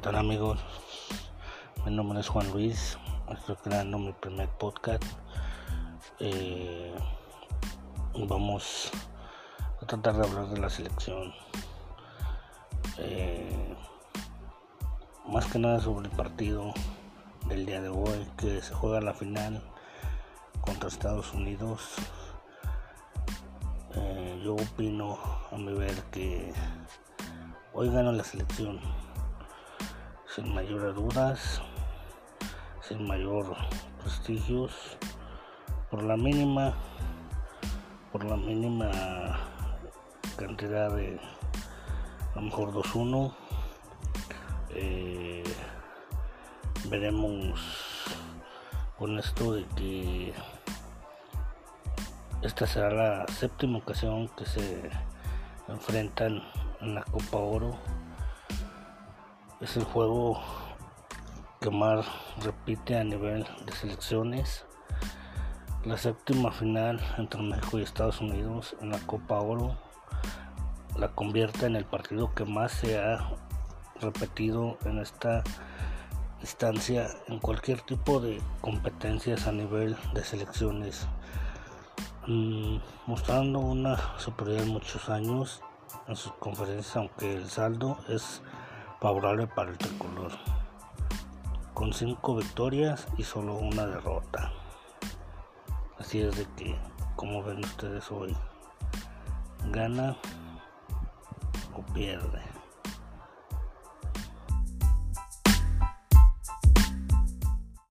tal amigos? Mi nombre es Juan Luis, estoy creando mi primer podcast. Eh, vamos a tratar de hablar de la selección. Eh, más que nada sobre el partido del día de hoy que se juega la final contra Estados Unidos. Eh, yo opino a mi ver que hoy gana la selección sin mayores dudas, sin mayor prestigios, por la mínima, por la mínima cantidad de a lo mejor 2-1. Eh, veremos con esto de que esta será la séptima ocasión que se enfrentan en la Copa Oro es el juego que más repite a nivel de selecciones. La séptima final entre México y Estados Unidos en la Copa Oro la convierte en el partido que más se ha repetido en esta instancia en cualquier tipo de competencias a nivel de selecciones, mm, mostrando una superioridad en muchos años en sus conferencias, aunque el saldo es favorable para el tricolor, con cinco victorias y solo una derrota. Así es de que, como ven ustedes hoy, gana o pierde.